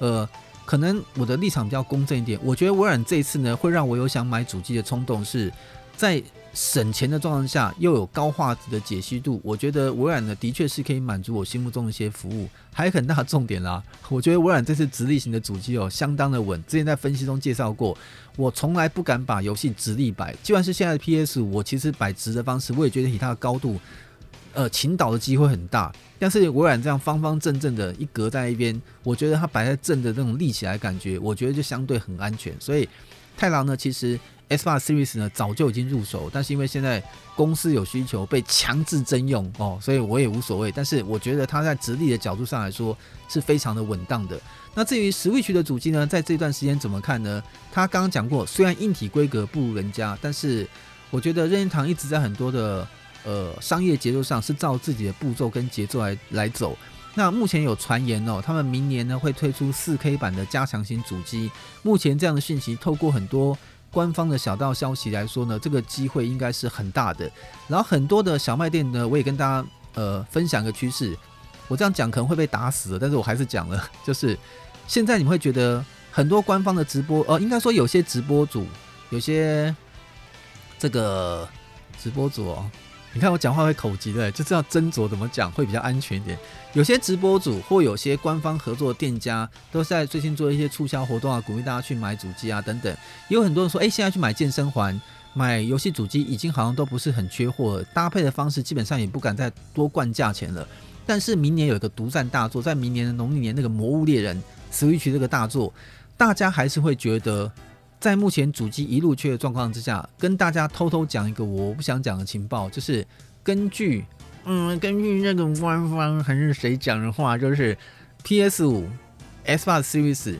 呃，可能我的立场比较公正一点。我觉得微软这一次呢，会让我有想买主机的冲动，是在。省钱的状况下，又有高画质的解析度，我觉得微软呢的确是可以满足我心目中的一些服务。还有很大的重点啦，我觉得微软这次直立型的主机哦，相当的稳。之前在分析中介绍过，我从来不敢把游戏直立摆，就算是现在的 PS 五，我其实摆直的方式，我也觉得以它的高度，呃，倾倒的机会很大。但是微软这样方方正正的一格在一边，我觉得它摆在正的那种立起来感觉，我觉得就相对很安全。所以太郎呢，其实。Xbox Series 呢，早就已经入手，但是因为现在公司有需求，被强制征用哦，所以我也无所谓。但是我觉得它在直立的角度上来说是非常的稳当的。那至于 Switch 的主机呢，在这段时间怎么看呢？他刚刚讲过，虽然硬体规格不如人家，但是我觉得任天堂一直在很多的呃商业节奏上是照自己的步骤跟节奏来来走。那目前有传言哦，他们明年呢会推出四 K 版的加强型主机。目前这样的讯息透过很多官方的小道消息来说呢，这个机会应该是很大的。然后很多的小卖店呢，我也跟大家呃分享个趋势。我这样讲可能会被打死，但是我还是讲了，就是现在你们会觉得很多官方的直播，呃，应该说有些直播主，有些这个直播主哦。你看我讲话会口急的，就知道斟酌怎么讲会比较安全一点。有些直播主或有些官方合作的店家都在最近做一些促销活动啊，鼓励大家去买主机啊等等。也有很多人说，哎，现在去买健身环、买游戏主机，已经好像都不是很缺货了，搭配的方式基本上也不敢再多灌价钱了。但是明年有一个独占大作，在明年的农历年那个《魔物猎人》Switch 这个大作，大家还是会觉得。在目前主机一路缺的状况之下，跟大家偷偷讲一个我不想讲的情报，就是根据嗯，根据那个官方还是谁讲的话，就是 PS 五 s b o Series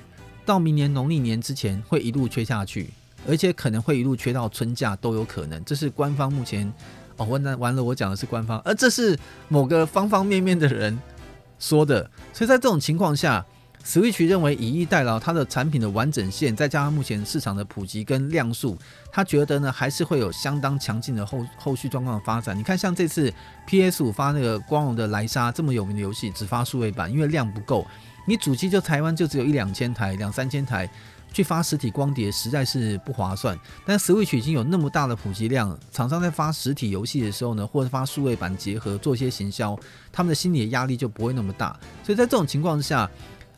到明年农历年之前会一路缺下去，而且可能会一路缺到春假都有可能。这是官方目前哦，完了完了，我讲的是官方，而这是某个方方面面的人说的，所以在这种情况下。Switch 认为以逸待劳，它的产品的完整性，再加上目前市场的普及跟量数，他觉得呢还是会有相当强劲的后后续状况的发展。你看，像这次 PS 五发那个光荣的莱莎这么有名的游戏，只发数位版，因为量不够，你主机就台湾就只有一两千台、两三千台，去发实体光碟实在是不划算。但 Switch 已经有那么大的普及量，厂商在发实体游戏的时候呢，或者发数位版结合做一些行销，他们的心理的压力就不会那么大。所以在这种情况之下，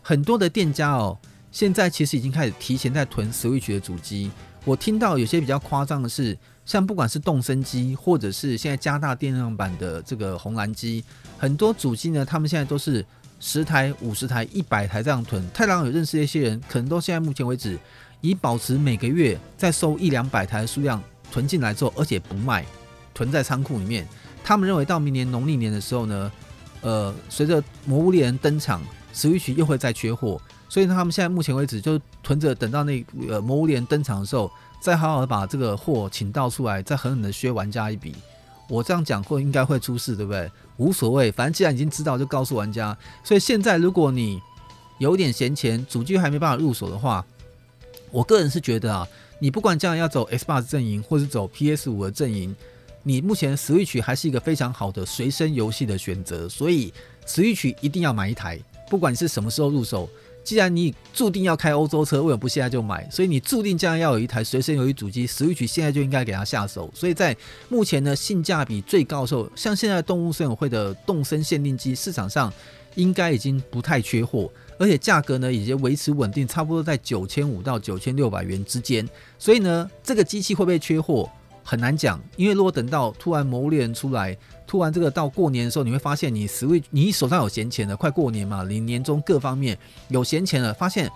很多的店家哦，现在其实已经开始提前在囤 Switch 的主机。我听到有些比较夸张的是，像不管是动森机，或者是现在加大电量版的这个红蓝机，很多主机呢，他们现在都是十台、五十台、一百台这样囤。太郎有认识的一些人，可能都现在目前为止，以保持每个月再收一两百台的数量囤进来之后，而且不卖，囤在仓库里面。他们认为到明年农历年的时候呢，呃，随着魔物猎人登场。Switch 又会再缺货，所以他们现在目前为止就囤着，等到那呃魔物猎人登场的时候，再好好的把这个货请到出来，再狠狠的削玩家一笔。我这样讲会应该会出事，对不对？无所谓，反正既然已经知道，就告诉玩家。所以现在如果你有点闲钱，主机还没办法入手的话，我个人是觉得啊，你不管将来要走 Xbox 阵营，或是走 PS 五的阵营，你目前 Switch 还是一个非常好的随身游戏的选择，所以 Switch 一定要买一台。不管是什么时候入手，既然你注定要开欧洲车，为什么不现在就买？所以你注定将来要有一台随身游戏主机，Switch 现在就应该给它下手。所以在目前呢，性价比最高的时候，像现在动物森友会的动森限定机，市场上应该已经不太缺货，而且价格呢已经维持稳定，差不多在九千五到九千六百元之间。所以呢，这个机器会不会缺货？很难讲，因为如果等到突然魔物猎人出来，突然这个到过年的时候，你会发现你十位你手上有闲钱了，快过年嘛，你年终各方面有闲钱了，发现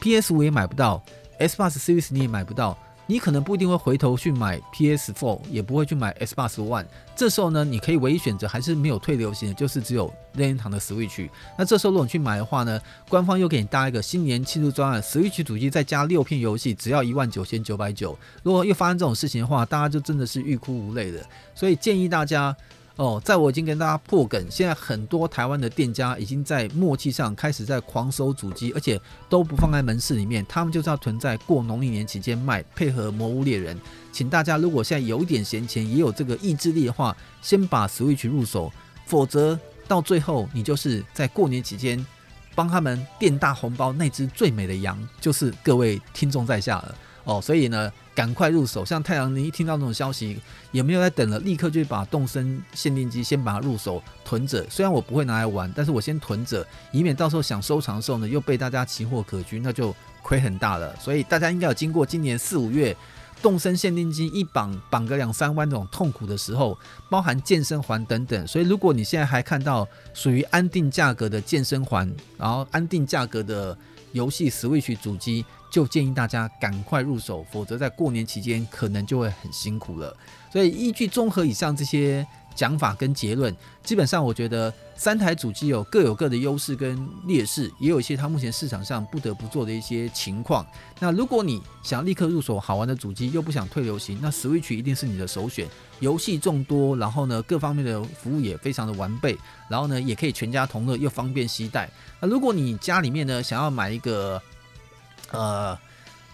PS 五也买不到，Xbox Series 你也买不到。你可能不一定会回头去买 PS4，也不会去买 Xbox One。这时候呢，你可以唯一选择还是没有退流行的，就是只有任天堂的 Switch。那这时候如果你去买的话呢，官方又给你搭一个新年庆祝专案，Switch 主机再加六片游戏，只要一万九千九百九。如果又发生这种事情的话，大家就真的是欲哭无泪的。所以建议大家。哦，在我已经跟大家破梗，现在很多台湾的店家已经在默契上开始在狂收主机，而且都不放在门市里面，他们就是要囤在过农历年期间卖，配合魔物猎人。请大家如果现在有一点闲钱，也有这个意志力的话，先把 Switch 入手，否则到最后你就是在过年期间帮他们垫大红包，那只最美的羊就是各位听众在下了。哦，所以呢。赶快入手，像太阳，你一听到这种消息，也没有在等了，立刻就把动身限定机先把它入手囤着。虽然我不会拿来玩，但是我先囤着，以免到时候想收藏的时候呢，又被大家奇货可居，那就亏很大了。所以大家应该有经过今年四五月动身限定机一绑绑个两三万这种痛苦的时候，包含健身环等等。所以如果你现在还看到属于安定价格的健身环，然后安定价格的游戏 Switch 主机。就建议大家赶快入手，否则在过年期间可能就会很辛苦了。所以依据综合以上这些讲法跟结论，基本上我觉得三台主机有各有各的优势跟劣势，也有一些它目前市场上不得不做的一些情况。那如果你想立刻入手好玩的主机，又不想退流行，那 Switch 一定是你的首选。游戏众多，然后呢，各方面的服务也非常的完备，然后呢，也可以全家同乐，又方便携带。那如果你家里面呢想要买一个，呃，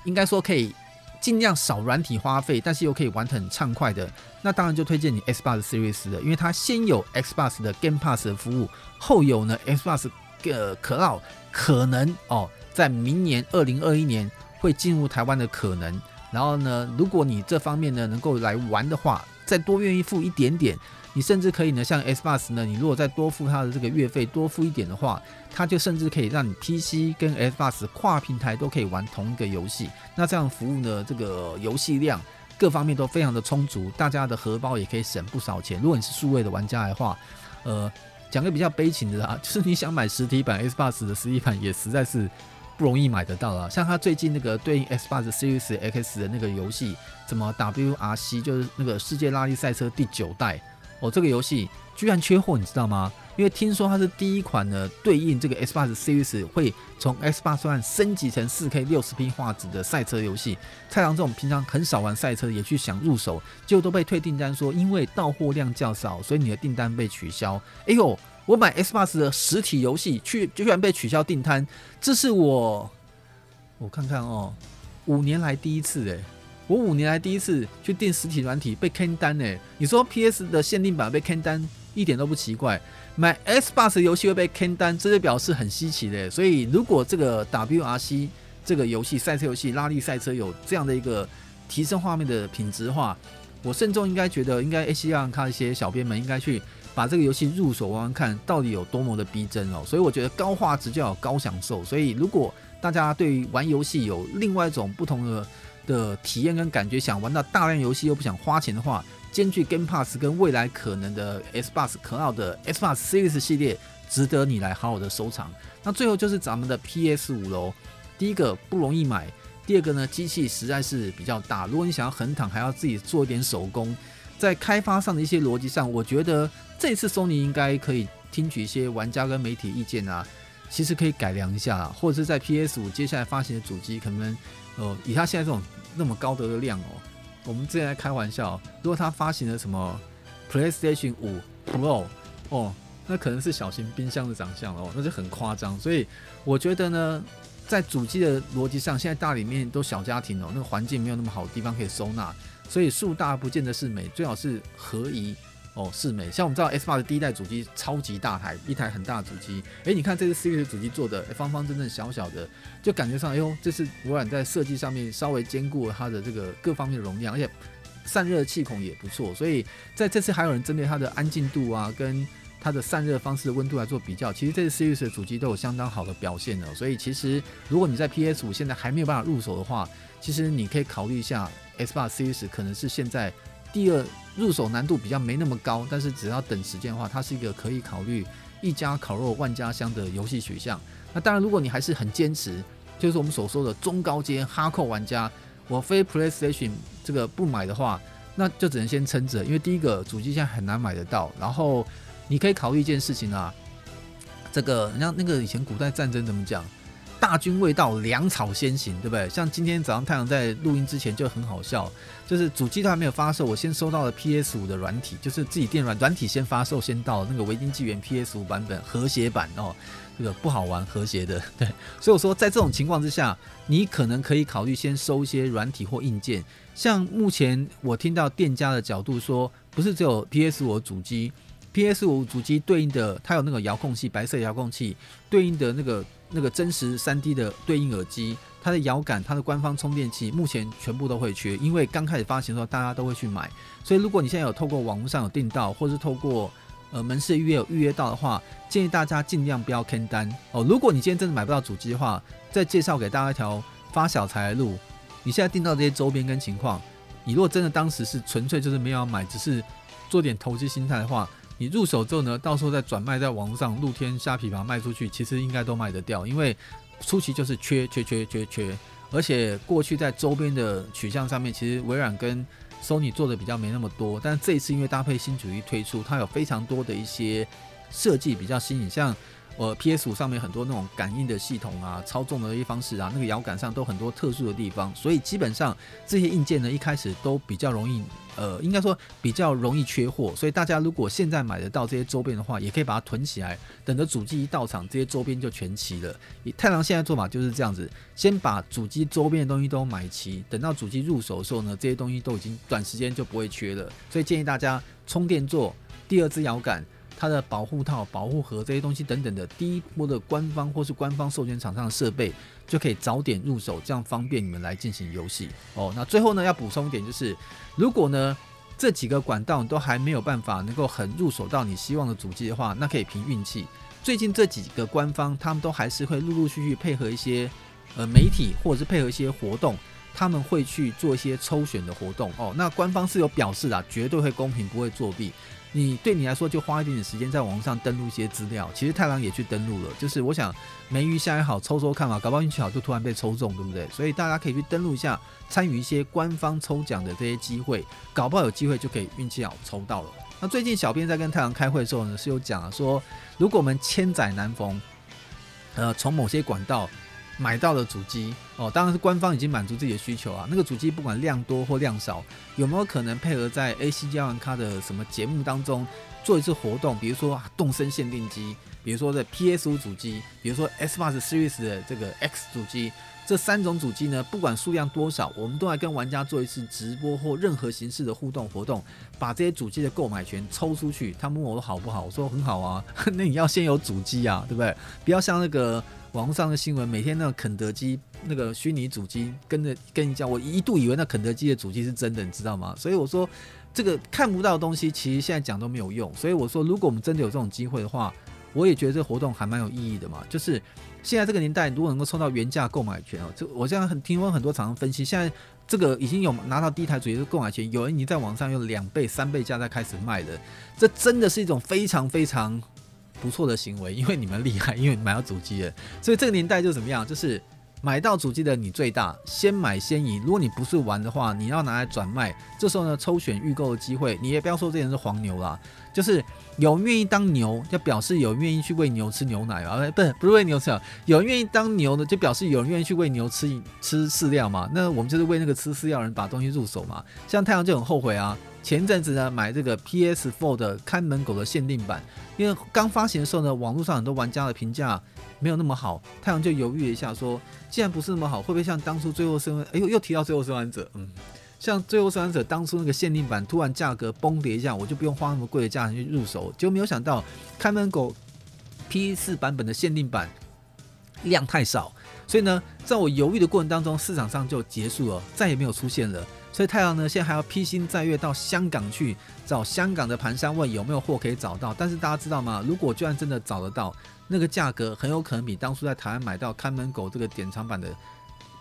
应该说可以。尽量少软体花费，但是又可以玩得很畅快的，那当然就推荐你 Xbox Series 的，因为它先有 Xbox 的 Game Pass 的服务，后有呢 Xbox 呃 Cloud 可能哦，在明年二零二一年会进入台湾的可能。然后呢，如果你这方面呢能够来玩的话，再多愿意付一点点。你甚至可以呢，像 Xbox 呢，你如果再多付它的这个月费，多付一点的话，它就甚至可以让你 PC 跟 Xbox 跨平台都可以玩同一个游戏。那这样服务呢，这个游戏量各方面都非常的充足，大家的荷包也可以省不少钱。如果你是数位的玩家的话，呃，讲个比较悲情的啊，就是你想买实体版 Xbox 的实体版也实在是不容易买得到啊。像他最近那个对应 Xbox Series X 的那个游戏，什么 WRC，就是那个世界拉力赛车第九代。哦，这个游戏居然缺货，你知道吗？因为听说它是第一款呢，对应这个 Xbox Series 会从 Xbox 算升级成 4K 60P 画质的赛车游戏。太郎这种平常很少玩赛车，也去想入手，结果都被退订单说，因为到货量较少，所以你的订单被取消。哎呦，我买 Xbox 的实体游戏，去居然被取消订单，这是我我看看哦，五年来第一次哎。我五年来第一次去订实体软体被坑单诶，你说 PS 的限定版被坑单一点都不奇怪，买 Xbox 游戏会被坑单，这就表示很稀奇的。所以如果这个 WRC 这个游戏赛车游戏拉力赛车有这样的一个提升画面的品质的话，我慎重应该觉得应该 AC 让看一些小编们应该去把这个游戏入手玩玩看，到底有多么的逼真哦。所以我觉得高画质就要有高享受，所以如果大家对于玩游戏有另外一种不同的。的体验跟感觉，想玩到大量游戏又不想花钱的话，兼具 Game Pass 跟未来可能的 Xbox 可奥的 Xbox Series 系列，值得你来好好的收藏。那最后就是咱们的 PS 五喽，第一个不容易买，第二个呢，机器实在是比较大，如果你想要横躺，还要自己做一点手工，在开发上的一些逻辑上，我觉得这次 Sony 应该可以听取一些玩家跟媒体意见啊，其实可以改良一下，或者是在 PS 五接下来发行的主机可能。哦，以他现在这种那么高德的量哦，我们之前在开玩笑，如果他发行了什么 PlayStation 五 Pro 哦，那可能是小型冰箱的长相哦，那就很夸张。所以我觉得呢，在主机的逻辑上，现在大里面都小家庭哦，那个环境没有那么好的地方可以收纳，所以树大不见得是美，最好是合宜。哦，是美，像我们知道，S 八的第一代主机超级大台，一台很大的主机。哎，你看这个 Series 主机做的方方正正、小小的，就感觉上，哎呦，这是微软在设计上面稍微兼顾了它的这个各方面的容量，而且散热气孔也不错。所以在这次还有人针对它的安静度啊，跟它的散热方式的温度来做比较，其实这次 Series 的主机都有相当好的表现的。所以其实如果你在 PS 五现在还没有办法入手的话，其实你可以考虑一下 Xbox Series，可能是现在。第二，入手难度比较没那么高，但是只要等时间的话，它是一个可以考虑一家烤肉万家香的游戏取向。那当然，如果你还是很坚持，就是我们所说的中高阶哈扣玩家，我非 PlayStation 这个不买的话，那就只能先撑着，因为第一个主机现在很难买得到。然后你可以考虑一件事情啊，这个你像那个以前古代战争怎么讲？大军未到，粮草先行，对不对？像今天早上太阳在录音之前就很好笑，就是主机都还没有发售，我先收到了 PS 五的软体，就是自己电软软体先发售，先到那个维京纪元 PS 五版本和谐版哦，这个不好玩和谐的，对。所以我说，在这种情况之下，你可能可以考虑先收一些软体或硬件。像目前我听到店家的角度说，不是只有 PS 五主机，PS 五主机对应的它有那个遥控器，白色遥控器对应的那个。那个真实 3D 的对应耳机，它的摇杆，它的官方充电器，目前全部都会缺，因为刚开始发行的时候，大家都会去买。所以如果你现在有透过网络上有订到，或是透过呃门市预约有预约到的话，建议大家尽量不要坑单哦。如果你今天真的买不到主机的话，再介绍给大家一条发小财的路。你现在订到这些周边跟情况，你如果真的当时是纯粹就是没有要买，只是做点投机心态的话。你入手之后呢，到时候再转卖在网上，露天虾皮把它卖出去，其实应该都卖得掉，因为初期就是缺缺缺缺缺，而且过去在周边的取向上面，其实微软跟 Sony 做的比较没那么多，但这一次因为搭配新主机推出，它有非常多的一些设计比较新颖，像。呃，PS 五上面很多那种感应的系统啊，操纵的一些方式啊，那个摇杆上都很多特殊的地方，所以基本上这些硬件呢，一开始都比较容易，呃，应该说比较容易缺货。所以大家如果现在买得到这些周边的话，也可以把它囤起来，等着主机一到场，这些周边就全齐了。以太郎现在做法就是这样子，先把主机周边的东西都买齐，等到主机入手的时候呢，这些东西都已经短时间就不会缺了。所以建议大家充电座、第二支摇杆。它的保护套、保护盒这些东西等等的，第一波的官方或是官方授权厂商的设备，就可以早点入手，这样方便你们来进行游戏哦。那最后呢，要补充一点就是，如果呢这几个管道都还没有办法能够很入手到你希望的主机的话，那可以凭运气。最近这几个官方他们都还是会陆陆续续配合一些呃媒体或者是配合一些活动，他们会去做一些抽选的活动哦。那官方是有表示的，绝对会公平，不会作弊。你对你来说就花一点点时间在网上登录一些资料，其实太郎也去登录了，就是我想没鱼虾也好，抽抽看嘛，搞不好运气好就突然被抽中，对不对？所以大家可以去登录一下，参与一些官方抽奖的这些机会，搞不好有机会就可以运气好抽到了。那最近小编在跟太郎开会的时候呢，是有讲说，如果我们千载难逢，呃，从某些管道。买到的主机哦，当然是官方已经满足自己的需求啊。那个主机不管量多或量少，有没有可能配合在 ACG 玩咖的什么节目当中做一次活动？比如说动身限定机，比如说在 PS 五主机，比如说 S b o s Series 的这个 X 主机，这三种主机呢，不管数量多少，我们都来跟玩家做一次直播或任何形式的互动活动，把这些主机的购买权抽出去。他们问我说好不好？我说很好啊。那你要先有主机啊，对不对？不要像那个。网上的新闻，每天那个肯德基那个虚拟主机跟着跟你讲，我一度以为那肯德基的主机是真的，你知道吗？所以我说这个看不到的东西，其实现在讲都没有用。所以我说，如果我们真的有这种机会的话，我也觉得这个活动还蛮有意义的嘛。就是现在这个年代，如果能够抽到原价购买权哦，就我现在很听闻很多厂商分析，现在这个已经有拿到第一台主机的购买权，有人已经在网上用两倍、三倍价在开始卖了，这真的是一种非常非常。不错的行为，因为你们厉害，因为你买到主机了，所以这个年代就怎么样？就是买到主机的你最大，先买先赢。如果你不是玩的话，你要拿来转卖，这时候呢，抽选预购的机会，你也不要说这人是黄牛啦，就是有愿意当牛，就表示有愿意去喂牛吃牛奶啊，不是不是喂牛吃，有人愿意当牛的，就表示有人愿意去喂牛吃吃饲料嘛。那我们就是为那个吃饲料人把东西入手嘛。像太阳就很后悔啊。前阵子呢，买这个 PS4 的看门狗的限定版，因为刚发行的时候呢，网络上很多玩家的评价没有那么好，太阳就犹豫了一下，说既然不是那么好，会不会像当初最后生，哎呦，又提到最后生还者，嗯，像最后生还者当初那个限定版突然价格崩跌一下，我就不用花那么贵的价钱去入手，结果没有想到看门狗 PS 版本的限定版量太少，所以呢，在我犹豫的过程当中，市场上就结束了，再也没有出现了。所以太阳呢，现在还要披星戴月到香港去找香港的盘商问有没有货可以找到。但是大家知道吗？如果居然真的找得到，那个价格很有可能比当初在台湾买到看门狗这个典藏版的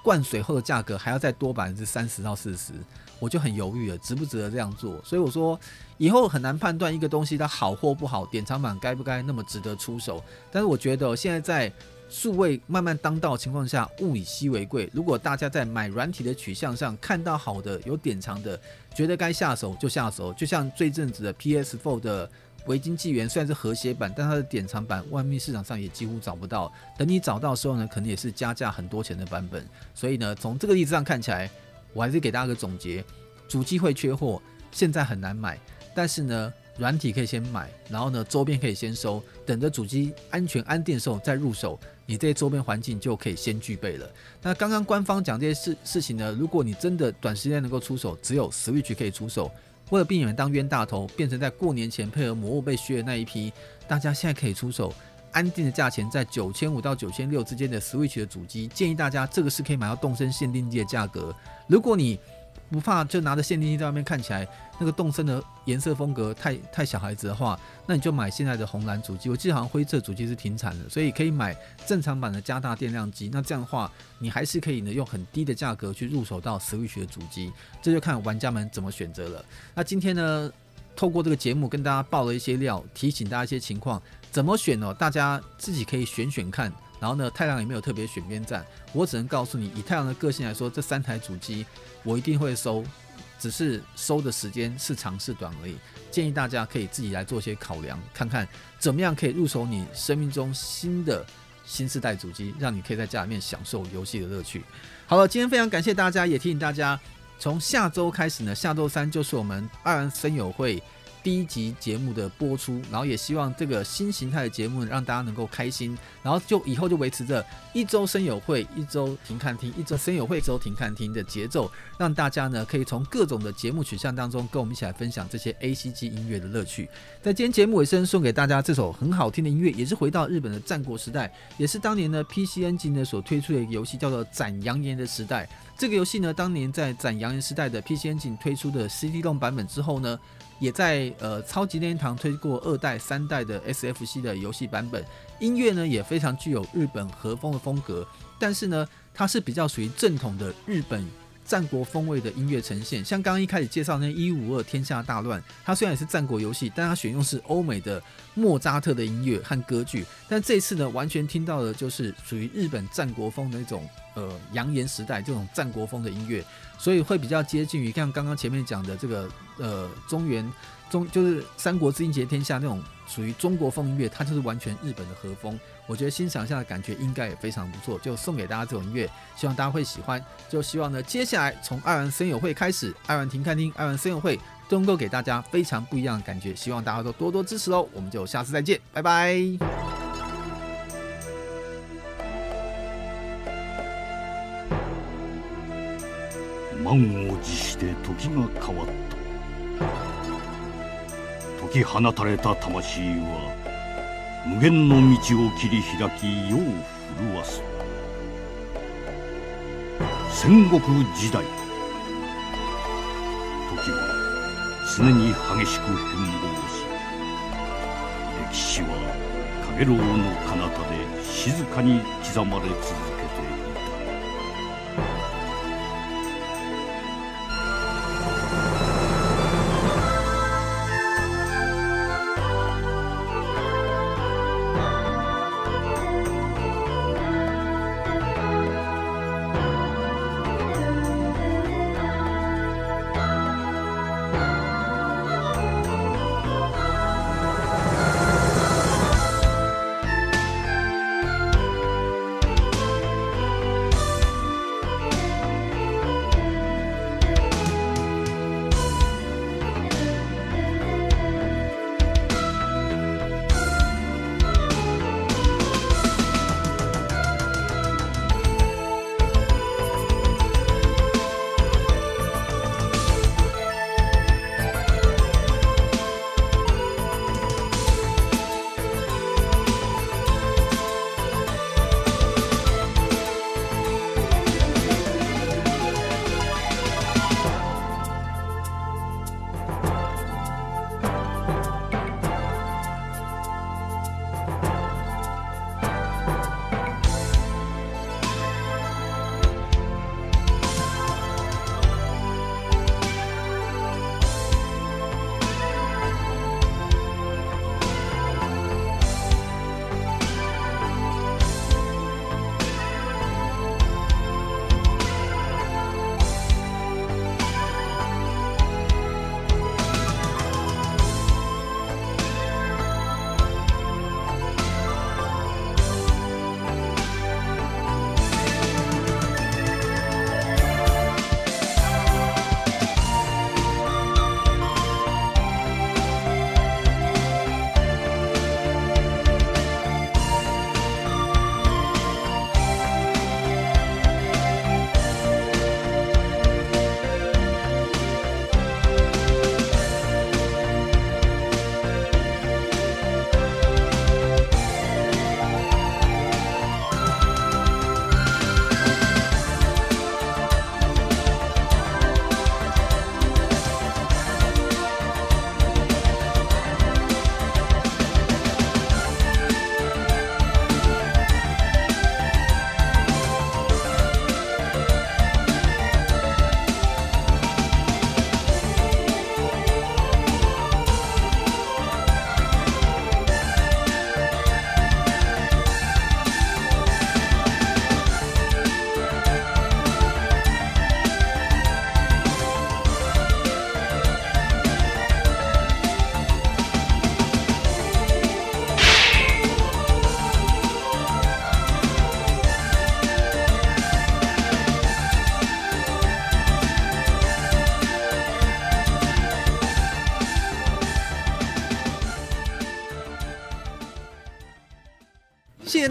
灌水后的价格还要再多百分之三十到四十，我就很犹豫了，值不值得这样做？所以我说以后很难判断一个东西它好或不好，典藏版该不该那么值得出手。但是我觉得现在在。数位慢慢当道的情况下，物以稀为贵。如果大家在买软体的取向上看到好的、有典藏的，觉得该下手就下手。就像最阵子的 PS4 的维京纪元，虽然是和谐版，但它的典藏版外面市场上也几乎找不到。等你找到的时候呢，可能也是加价很多钱的版本。所以呢，从这个例子上看起来，我还是给大家个总结：主机会缺货，现在很难买，但是呢。软体可以先买，然后呢，周边可以先收，等着主机安全安定的时候再入手，你这些周边环境就可以先具备了。那刚刚官方讲这些事事情呢，如果你真的短时间能够出手，只有 Switch 可以出手。为了避免当冤大头，变成在过年前配合魔物被削的那一批，大家现在可以出手，安定的价钱在九千五到九千六之间的 Switch 的主机，建议大家这个是可以买到动身限定机的价格。如果你不怕就拿着限定机在外面看起来那个动身的颜色风格太太小孩子的话，那你就买现在的红蓝主机。我记得好像灰色主机是停产的，所以可以买正常版的加大电量机。那这样的话，你还是可以呢用很低的价格去入手到 Switch 的主机。这就看玩家们怎么选择了。那今天呢，透过这个节目跟大家爆了一些料，提醒大家一些情况，怎么选呢？大家自己可以选选看。然后呢，太阳也没有特别选边站，我只能告诉你，以太阳的个性来说，这三台主机我一定会收，只是收的时间是长是短而已。建议大家可以自己来做些考量，看看怎么样可以入手你生命中新的新世代主机，让你可以在家里面享受游戏的乐趣。好了，今天非常感谢大家，也提醒大家，从下周开始呢，下周三就是我们二人声友会。第一集节目的播出，然后也希望这个新形态的节目让大家能够开心，然后就以后就维持着一周声友会，一周停看听，一周声友会，一周停看听的节奏，让大家呢可以从各种的节目取向当中跟我们一起来分享这些 ACG 音乐的乐趣。在今天节目尾声，送给大家这首很好听的音乐，也是回到日本的战国时代，也是当年呢 P C N G 呢所推出的一个游戏，叫做《斩阳炎》的时代。这个游戏呢，当年在《斩阳炎》时代的 P C N G 推出的 C D 动版本之后呢。也在呃超级天堂推过二代、三代的 SFC 的游戏版本，音乐呢也非常具有日本和风的风格，但是呢，它是比较属于正统的日本战国风味的音乐呈现。像刚刚一开始介绍那一五二天下大乱，它虽然也是战国游戏，但它选用是欧美的莫扎特的音乐和歌剧，但这次呢，完全听到的就是属于日本战国风的那种呃扬言时代这种战国风的音乐。所以会比较接近于像刚刚前面讲的这个呃中原中就是三国志英杰天下那种属于中国风音乐，它就是完全日本的和风。我觉得欣赏下的感觉应该也非常不错，就送给大家这种音乐，希望大家会喜欢。就希望呢，接下来从爱玩声友会开始，爱玩停看听，爱玩声友会都能够给大家非常不一样的感觉。希望大家都多多支持哦，我们就下次再见，拜拜。満を持して时が変わった。解き放たれた魂は无限の道を切り开き世を震わす。戦国时代时は常に激しく変貌し歴史は阳炎の彼方で静かに刻まれ続け